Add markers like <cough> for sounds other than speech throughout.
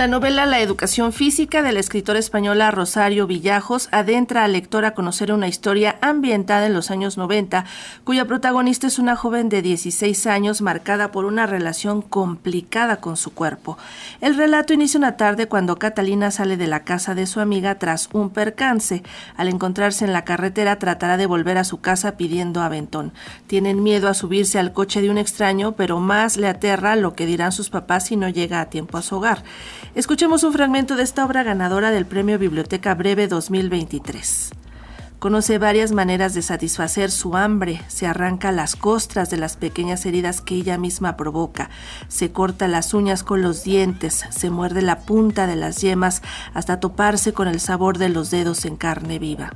La novela La educación física de la escritora española Rosario Villajos adentra al lector a conocer una historia ambientada en los años 90, cuya protagonista es una joven de 16 años marcada por una relación complicada con su cuerpo. El relato inicia una tarde cuando Catalina sale de la casa de su amiga tras un percance. Al encontrarse en la carretera tratará de volver a su casa pidiendo aventón. Tienen miedo a subirse al coche de un extraño, pero más le aterra lo que dirán sus papás si no llega a tiempo a su hogar. Escuchemos un fragmento de esta obra ganadora del Premio Biblioteca Breve 2023. Conoce varias maneras de satisfacer su hambre, se arranca las costras de las pequeñas heridas que ella misma provoca, se corta las uñas con los dientes, se muerde la punta de las yemas hasta toparse con el sabor de los dedos en carne viva.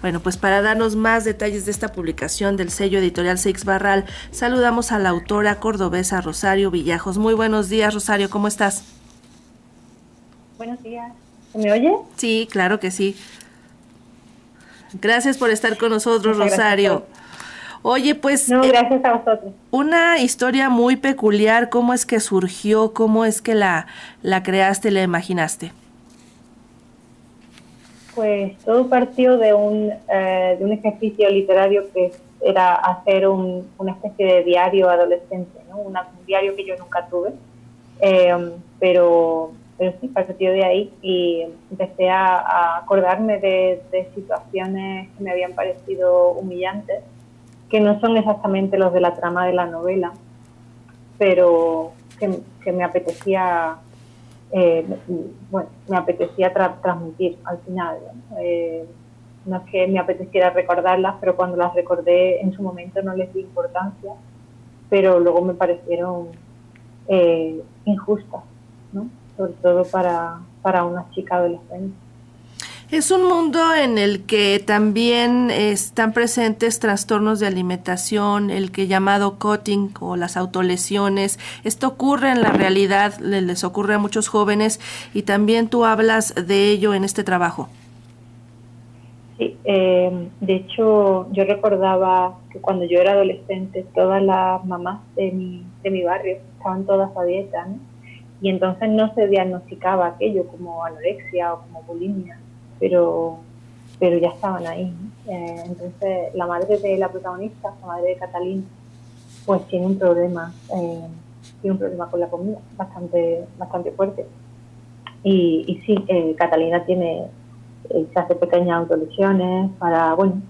Bueno, pues para darnos más detalles de esta publicación del sello editorial Seix Barral, saludamos a la autora cordobesa Rosario Villajos. Muy buenos días, Rosario, ¿cómo estás? Buenos días. ¿Se me oye? Sí, claro que sí. Gracias por estar con nosotros, Rosario. Oye, pues... No, eh, gracias a vosotros. Una historia muy peculiar, ¿cómo es que surgió? ¿Cómo es que la, la creaste, la imaginaste? Pues todo partió de un, eh, de un ejercicio literario que era hacer un, una especie de diario adolescente, ¿no? un diario que yo nunca tuve, eh, pero pero sí, partió de ahí y empecé a, acordarme de, situaciones que me habían parecido humillantes, que no son exactamente los de la trama de la novela, pero que, me apetecía, eh, bueno, me apetecía transmitir al final. Eh, ¿no? es que me apeteciera recordarlas, pero cuando las recordé en su momento no les di importancia, pero luego me parecieron eh, injustas, ¿no? Sobre todo para, para una chica adolescente. Es un mundo en el que también están presentes trastornos de alimentación, el que llamado cutting o las autolesiones. Esto ocurre en la realidad, les ocurre a muchos jóvenes y también tú hablas de ello en este trabajo. Sí, eh, de hecho yo recordaba que cuando yo era adolescente todas las mamás de mi, de mi barrio estaban todas a dieta, ¿no? Y entonces no se diagnosticaba aquello como anorexia o como bulimia, pero, pero ya estaban ahí. Eh, entonces la madre de la protagonista, la madre de Catalina, pues tiene un problema, eh, tiene un problema con la comida bastante, bastante fuerte. Y, y sí, eh, Catalina tiene, se hace pequeñas autolesiones para, bueno,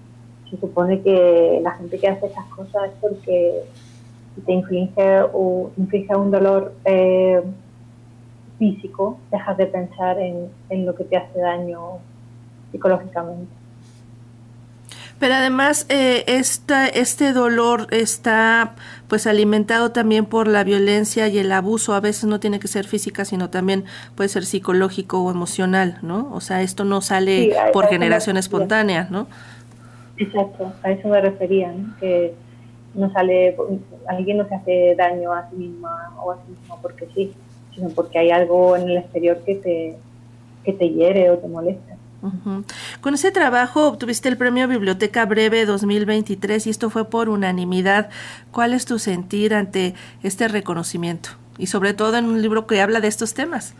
se supone que la gente que hace esas cosas es porque te inflige, o, inflige un dolor físico, dejas de pensar en, lo que te hace daño psicológicamente. Pero además eh, este dolor está pues alimentado también por la violencia y el abuso. A veces no tiene que ser física, sino también puede ser psicológico o emocional, ¿no? O sea, esto no sale por generación espontánea, ¿no? Exacto, a eso me refería, que no sale, alguien no se hace daño a sí misma o a sí mismo porque sí, sino porque hay algo en el exterior que te, que te hiere o te molesta. Con ese trabajo obtuviste el premio Biblioteca Breve 2023 y esto fue por unanimidad. ¿Cuál es tu sentir ante este reconocimiento? Y sobre todo en un libro que habla de estos temas.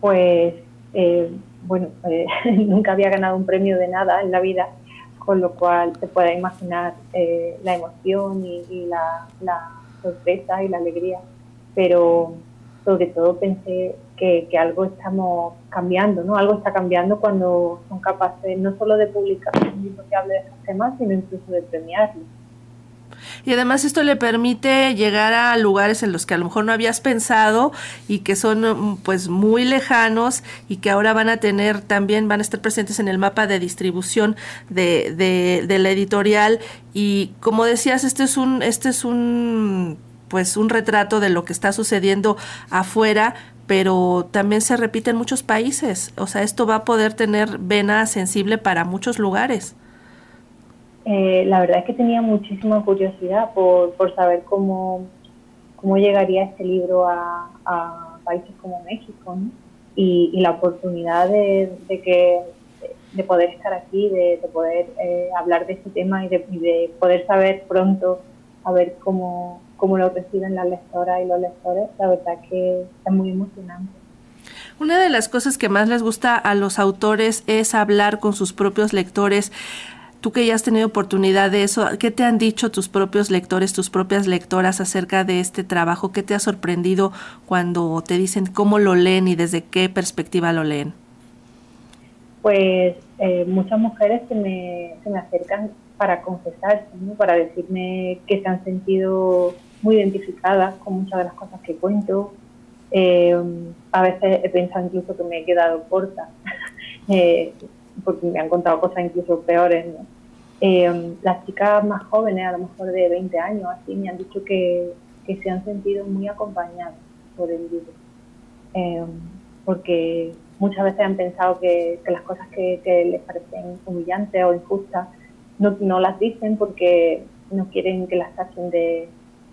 Pues, eh, bueno, eh, <laughs> nunca había ganado un premio de nada en la vida, con lo cual te puedes imaginar eh, la emoción y, la, la sorpresa y la alegría pero sobre todo pensé que, algo estamos cambiando, ¿no? Algo está cambiando cuando son capaces no solo de publicar un libro que de estos temas, sino incluso de premiarlo. Y además esto le permite llegar a lugares en los que a lo mejor no habías pensado y que son pues muy lejanos y que ahora van a tener también, van a estar presentes en el mapa de distribución de, de, de la editorial. Y como decías, este es un, este es un pues un retrato de lo que está sucediendo afuera, pero también se repite en muchos países. O sea, esto va a poder tener vena sensible para muchos lugares. Eh, la verdad es que tenía muchísima curiosidad por, por saber cómo, cómo llegaría este libro a, países como México y, la oportunidad de, que de poder estar aquí, de, poder eh, hablar de este tema y de, y de poder saber pronto a ver cómo, cómo lo reciben las lectoras y los lectores, la verdad que es muy emocionante. Una de las cosas que más les gusta a los autores es hablar con sus propios lectores. Tú que ya has tenido oportunidad de eso, ¿qué te han dicho tus propios lectores, tus propias lectoras acerca de este trabajo? ¿Qué te ha sorprendido cuando te dicen cómo lo leen y desde qué perspectiva lo leen? Pues eh, muchas mujeres que me, se me acercan para confesarse, para decirme que se han sentido muy identificadas con muchas de las cosas que cuento. Eh, a veces he pensado incluso que me he quedado corta, <laughs> eh, porque me han contado cosas incluso peores. Eh, las chicas más jóvenes, a lo mejor de 20 años, así, me han dicho que, que se han sentido muy acompañadas por el libro, porque muchas veces han pensado que, que las cosas que, que les parecen humillantes o injustas no, no las dicen porque no quieren que las tachen de,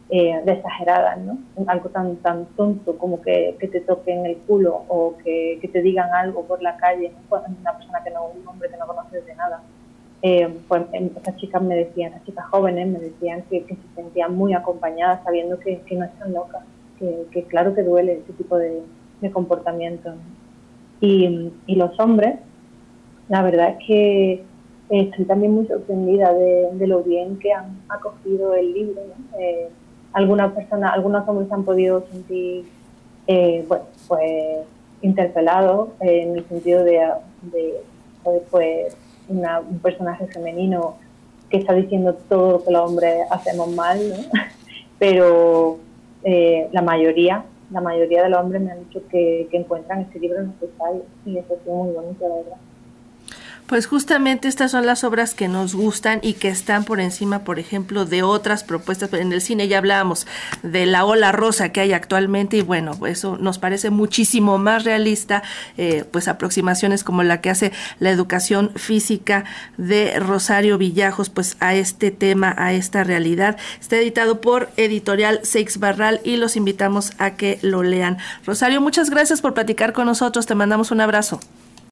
eh, de exageradas, ¿no? Algo tan, tan tonto como que, que te toquen el culo o que, que, te digan algo por la calle, una persona que no, un hombre que no conoces de nada. Eh, pues em, esas chicas me decían, esas chicas jóvenes me decían que, que se sentían muy acompañadas sabiendo que, que no están locas, que, que, claro que duele ese tipo de, de comportamiento. Y, y los hombres, la verdad es que estoy también muy sorprendida de, lo bien que han acogido el libro. Eh, algunas personas, algunos hombres han podido sentir, eh, bueno, pues interpelados en el sentido de, pues, un personaje femenino que está diciendo todo lo que los hombres hacemos mal, <laughs> pero eh, la mayoría, la mayoría de los hombres me han dicho que, encuentran este libro necesario y eso es muy bonito, la verdad. Pues justamente estas son las obras que nos gustan y que están por encima, por ejemplo, de otras propuestas. En el cine ya hablábamos de la ola rosa que hay actualmente y bueno, eso nos parece muchísimo más realista, eh, pues aproximaciones como la que hace la educación física de Rosario Villajos, pues a este tema, a esta realidad. Está editado por Editorial Seix Barral y los invitamos a que lo lean. Rosario, muchas gracias por platicar con nosotros. Te mandamos un abrazo.